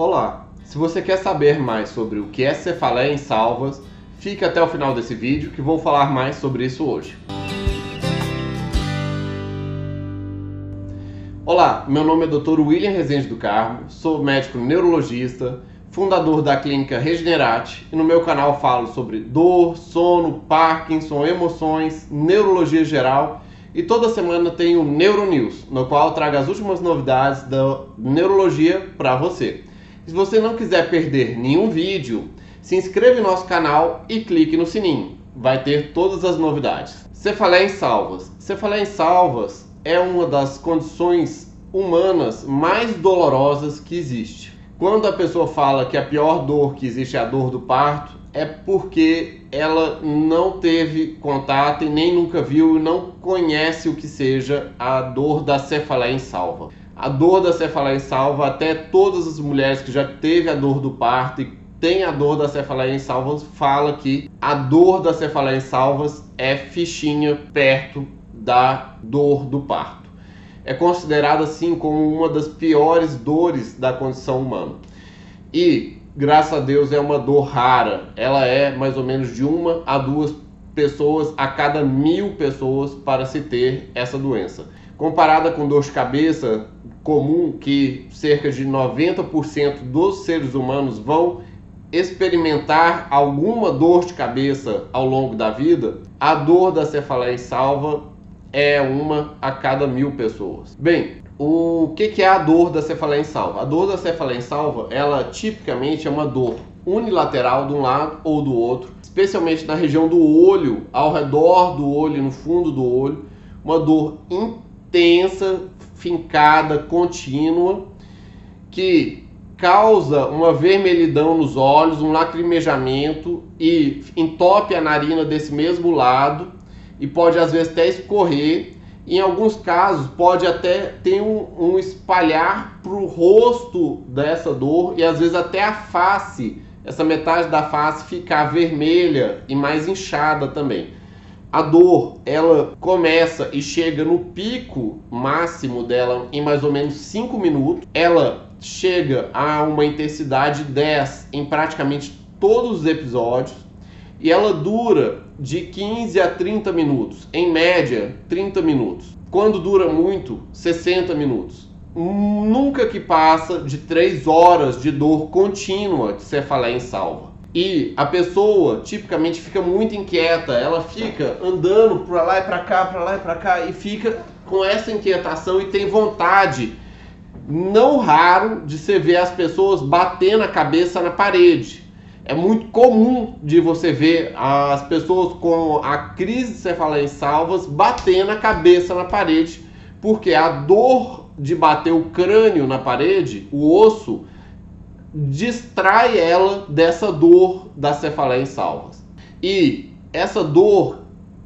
Olá! Se você quer saber mais sobre o que é cefaleia em salvas, fique até o final desse vídeo que vou falar mais sobre isso hoje. Olá, meu nome é Dr. William Rezende do Carmo, sou médico neurologista, fundador da clínica Regenerate e no meu canal falo sobre dor, sono, Parkinson, emoções, neurologia geral e toda semana tem o Neuronews, no qual trago as últimas novidades da neurologia para você. Se você não quiser perder nenhum vídeo, se inscreva em nosso canal e clique no sininho. Vai ter todas as novidades. Cefaleia em salvas. Cefaleia em salvas é uma das condições humanas mais dolorosas que existe. Quando a pessoa fala que a pior dor que existe é a dor do parto, é porque ela não teve contato e nem nunca viu e não conhece o que seja a dor da cefaleia em salva. A dor da cefaleia salva, até todas as mulheres que já teve a dor do parto e tem a dor da cefaleia em salvas, fala que a dor da cefaleia em salvas é fichinha perto da dor do parto é considerada assim como uma das piores dores da condição humana. E, graças a Deus, é uma dor rara. Ela é mais ou menos de uma a duas pessoas a cada mil pessoas para se ter essa doença. Comparada com dor de cabeça comum, que cerca de 90% dos seres humanos vão experimentar alguma dor de cabeça ao longo da vida, a dor da cefaleia salva é uma a cada mil pessoas. Bem, o que, é a dor da cefaleia salva? A dor da cefaleia salva, ela tipicamente é uma dor unilateral de um lado ou do outro, especialmente na região do olho, ao redor do olho, no fundo do olho, uma dor intensa, fincada, contínua, que causa uma vermelhidão nos olhos, um lacrimejamento e entope a narina desse mesmo lado e pode às vezes até escorrer. Em alguns casos, pode até ter um, um espalhar para o rosto dessa dor e às vezes até a face, essa metade da face ficar vermelha e mais inchada também. A dor, ela começa e chega no pico máximo dela em mais ou menos 5 minutos. Ela chega a uma intensidade 10 em praticamente todos os episódios e ela dura de 15 a 30 minutos, em média 30 minutos. Quando dura muito, 60 minutos. Nunca que passa de 3 horas de dor contínua de cefaleia em salva. E a pessoa tipicamente fica muito inquieta, ela fica andando para lá e para cá, para lá e para cá e fica com essa inquietação e tem vontade. Não raro de você ver as pessoas batendo a cabeça na parede. É muito comum de você ver as pessoas com a crise em salvas batendo a cabeça na parede, porque a dor de bater o crânio na parede, o osso, distrai ela dessa dor da cefaleia em salvas. E essa dor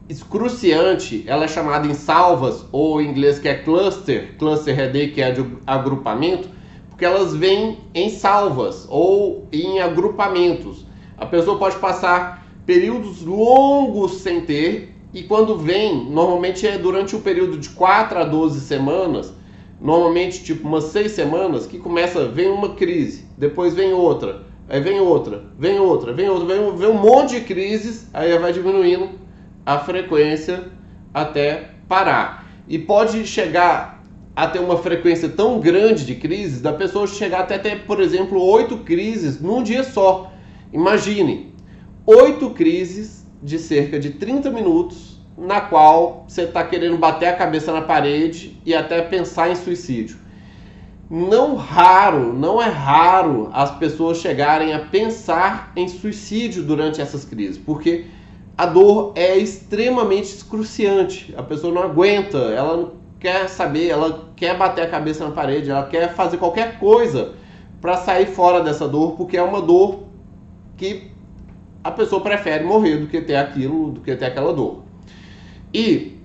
excruciante, ela é chamada em salvas, ou em inglês que é cluster, cluster headache, que é de agrupamento, porque elas vêm em salvas ou em agrupamentos. A pessoa pode passar períodos longos sem ter e quando vem, normalmente é durante o um período de 4 a 12 semanas, normalmente tipo umas 6 semanas, que começa, vem uma crise, depois vem outra, aí vem outra, vem outra, vem outra, vem, vem um monte de crises, aí vai diminuindo a frequência até parar. E pode chegar a ter uma frequência tão grande de crises, da pessoa chegar até ter, por exemplo, oito crises num dia só. Imagine, oito crises de cerca de 30 minutos, na qual você está querendo bater a cabeça na parede e até pensar em suicídio. Não raro, não é raro as pessoas chegarem a pensar em suicídio durante essas crises, porque a dor é extremamente excruciante. A pessoa não aguenta, ela quer saber, ela quer bater a cabeça na parede, ela quer fazer qualquer coisa para sair fora dessa dor, porque é uma dor que a pessoa prefere morrer do que ter aquilo, do que ter aquela dor. E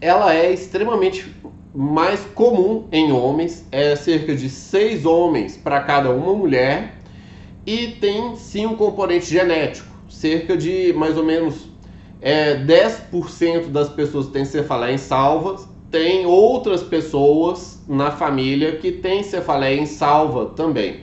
ela é extremamente mais comum em homens, é cerca de seis homens para cada uma mulher, e tem sim um componente genético, cerca de mais ou menos é, 10% das pessoas que têm cefaleia em salvas. Tem outras pessoas na família que têm cefaleia em salva também.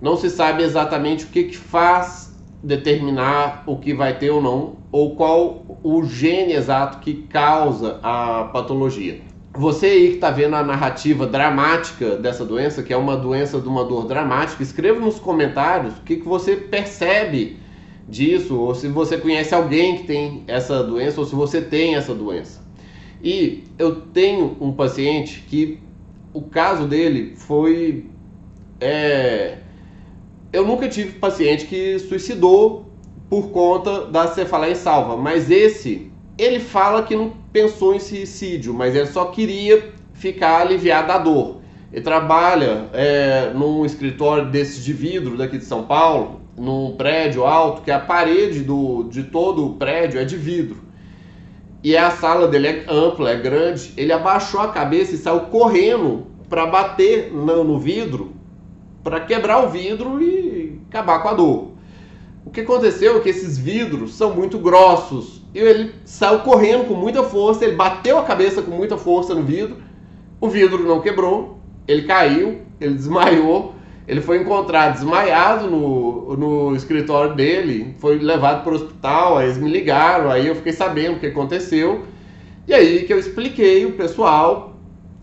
Não se sabe exatamente o que, que faz determinar o que vai ter ou não, ou qual o gene exato que causa a patologia. Você aí que está vendo a narrativa dramática dessa doença, que é uma doença de uma dor dramática, escreva nos comentários o que, que você percebe disso, ou se você conhece alguém que tem essa doença, ou se você tem essa doença. E eu tenho um paciente que o caso dele foi. É, eu nunca tive paciente que suicidou por conta da cefaleia salva, mas esse, ele fala que não pensou em suicídio, mas ele só queria ficar aliviado da dor. Ele trabalha é, num escritório desses de vidro daqui de São Paulo, num prédio alto, que a parede do, de todo o prédio é de vidro. E a sala dele é ampla, é grande. Ele abaixou a cabeça e saiu correndo para bater no, no vidro, para quebrar o vidro e acabar com a dor. O que aconteceu é que esses vidros são muito grossos. E ele saiu correndo com muita força, ele bateu a cabeça com muita força no vidro. O vidro não quebrou, ele caiu, ele desmaiou ele foi encontrado desmaiado no, no escritório dele, foi levado para o hospital, aí eles me ligaram, aí eu fiquei sabendo o que aconteceu. E aí que eu expliquei o pessoal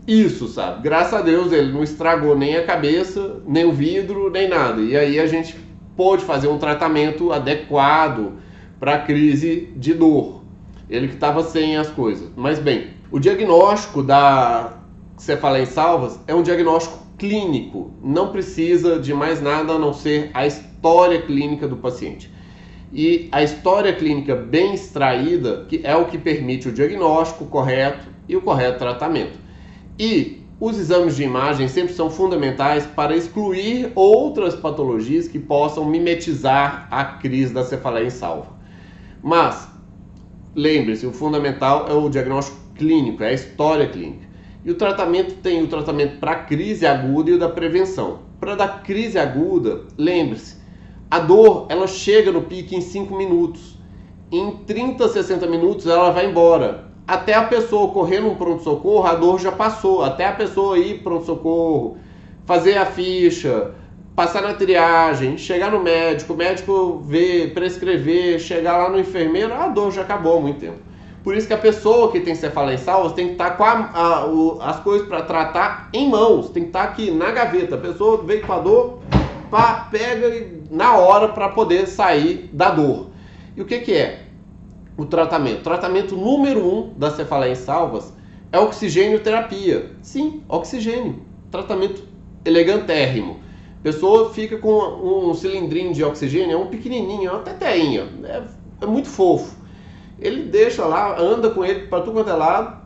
isso, sabe? Graças a Deus ele não estragou nem a cabeça, nem o vidro, nem nada. E aí a gente pôde fazer um tratamento adequado para a crise de dor. Ele que estava sem as coisas. Mas bem, o diagnóstico da cefaleia em salvas é um diagnóstico clínico, não precisa de mais nada a não ser a história clínica do paciente. E a história clínica bem extraída que é o que permite o diagnóstico correto e o correto tratamento. E os exames de imagem sempre são fundamentais para excluir outras patologias que possam mimetizar a crise da cefaleia em salva. Mas lembre-se, o fundamental é o diagnóstico clínico, é a história clínica. E o tratamento tem o tratamento para crise aguda e o da prevenção. Para da crise aguda, lembre-se, a dor ela chega no pico em 5 minutos. Em 30, 60 minutos ela vai embora. Até a pessoa correr num pronto-socorro, a dor já passou. Até a pessoa ir pronto-socorro, fazer a ficha, passar na triagem, chegar no médico, o médico ver, prescrever, chegar lá no enfermeiro, a dor já acabou há muito tempo. Por isso que a pessoa que tem cefaleia salvas tem que estar tá com a, a, o, as coisas para tratar em mãos, tem que estar tá aqui na gaveta. A pessoa veio com a dor, pá, pega na hora para poder sair da dor. E o que, que é o tratamento? Tratamento número um da cefaleia salvas é oxigênio terapia. Sim, oxigênio. Tratamento elegantérrimo. A pessoa fica com um cilindrinho de oxigênio, é um pequenininho, é uma teteinha, é, é muito fofo ele deixa lá, anda com ele para tudo quanto é lado.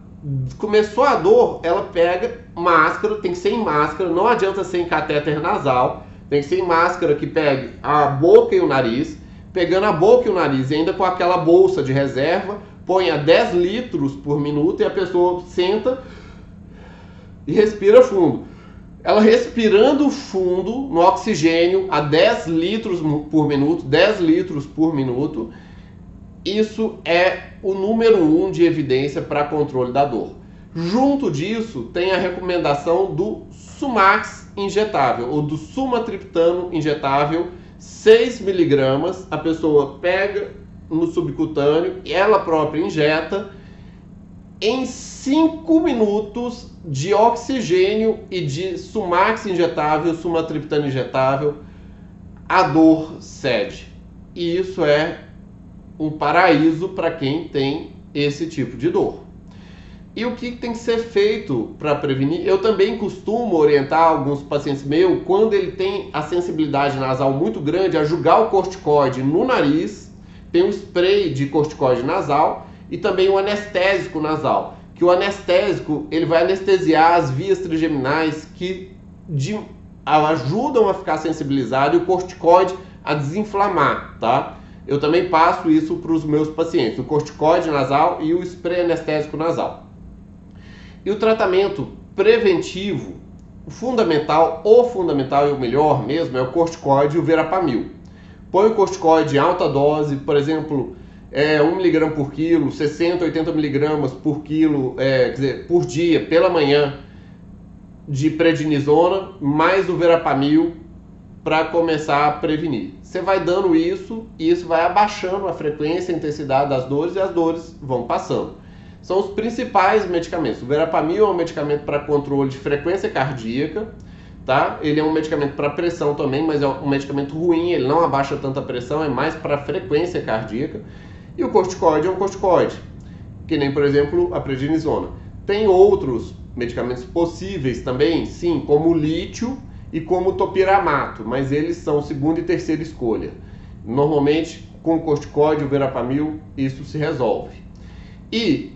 Começou a dor, ela pega máscara, tem que ser em máscara, não adianta ser em catéter nasal, tem que ser em máscara que pegue a boca e o nariz, pegando a boca e o nariz, e ainda com aquela bolsa de reserva, põe a 10 litros por minuto e a pessoa senta e respira fundo. Ela respirando fundo no oxigênio a 10 litros por minuto, 10 litros por minuto, isso é o número um de evidência para controle da dor. Junto disso, tem a recomendação do Sumax injetável, ou do sumatriptano injetável, 6 miligramas. A pessoa pega no subcutâneo, ela própria injeta, em 5 minutos de oxigênio e de Sumax injetável, sumatriptano injetável, a dor cede. E isso é um paraíso para quem tem esse tipo de dor. E o que tem que ser feito para prevenir? Eu também costumo orientar alguns pacientes meus, quando ele tem a sensibilidade nasal muito grande, a jogar o corticoide no nariz, tem um spray de corticoide nasal e também o anestésico nasal, que o anestésico ele vai anestesiar as vias trigeminais que de, ajudam a ficar sensibilizado e o corticoide a desinflamar, tá? eu também passo isso para os meus pacientes, o corticoide nasal e o spray anestésico nasal. E o tratamento preventivo, o fundamental, o fundamental e o melhor mesmo é o corticoide e o verapamil. Põe o corticoide em alta dose, por exemplo, é, 1mg por quilo, 60, 80mg por quilo, é, dizer, por dia, pela manhã, de prednisona, mais o verapamil para começar a prevenir. Você vai dando isso e isso vai abaixando a frequência e a intensidade das dores e as dores vão passando. São os principais medicamentos. O verapamil é um medicamento para controle de frequência cardíaca, tá? Ele é um medicamento para pressão também, mas é um medicamento ruim, ele não abaixa tanta pressão, é mais para frequência cardíaca. E o corticoide é um corticoide, que nem, por exemplo, a prednisona. Tem outros medicamentos possíveis também, sim, como o lítio e como o topiramato, mas eles são segunda e terceira escolha. Normalmente, com o corticoide, o verapamil, isso se resolve. E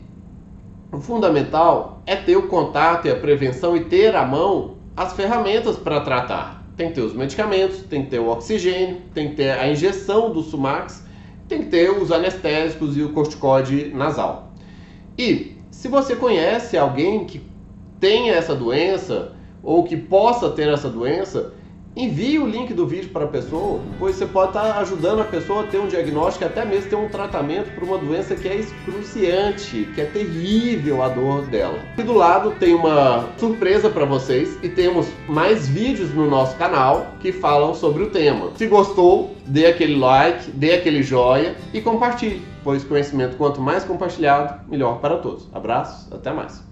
o fundamental é ter o contato e a prevenção e ter à mão as ferramentas para tratar. Tem que ter os medicamentos, tem que ter o oxigênio, tem que ter a injeção do Sumax, tem que ter os anestésicos e o corticoide nasal. E se você conhece alguém que tenha essa doença ou que possa ter essa doença, envie o link do vídeo para a pessoa, pois você pode estar ajudando a pessoa a ter um diagnóstico, até mesmo ter um tratamento para uma doença que é excruciante, que é terrível a dor dela. Aqui do lado tem uma surpresa para vocês e temos mais vídeos no nosso canal que falam sobre o tema. Se gostou, dê aquele like, dê aquele joia e compartilhe, pois conhecimento quanto mais compartilhado, melhor para todos. Abraços, até mais.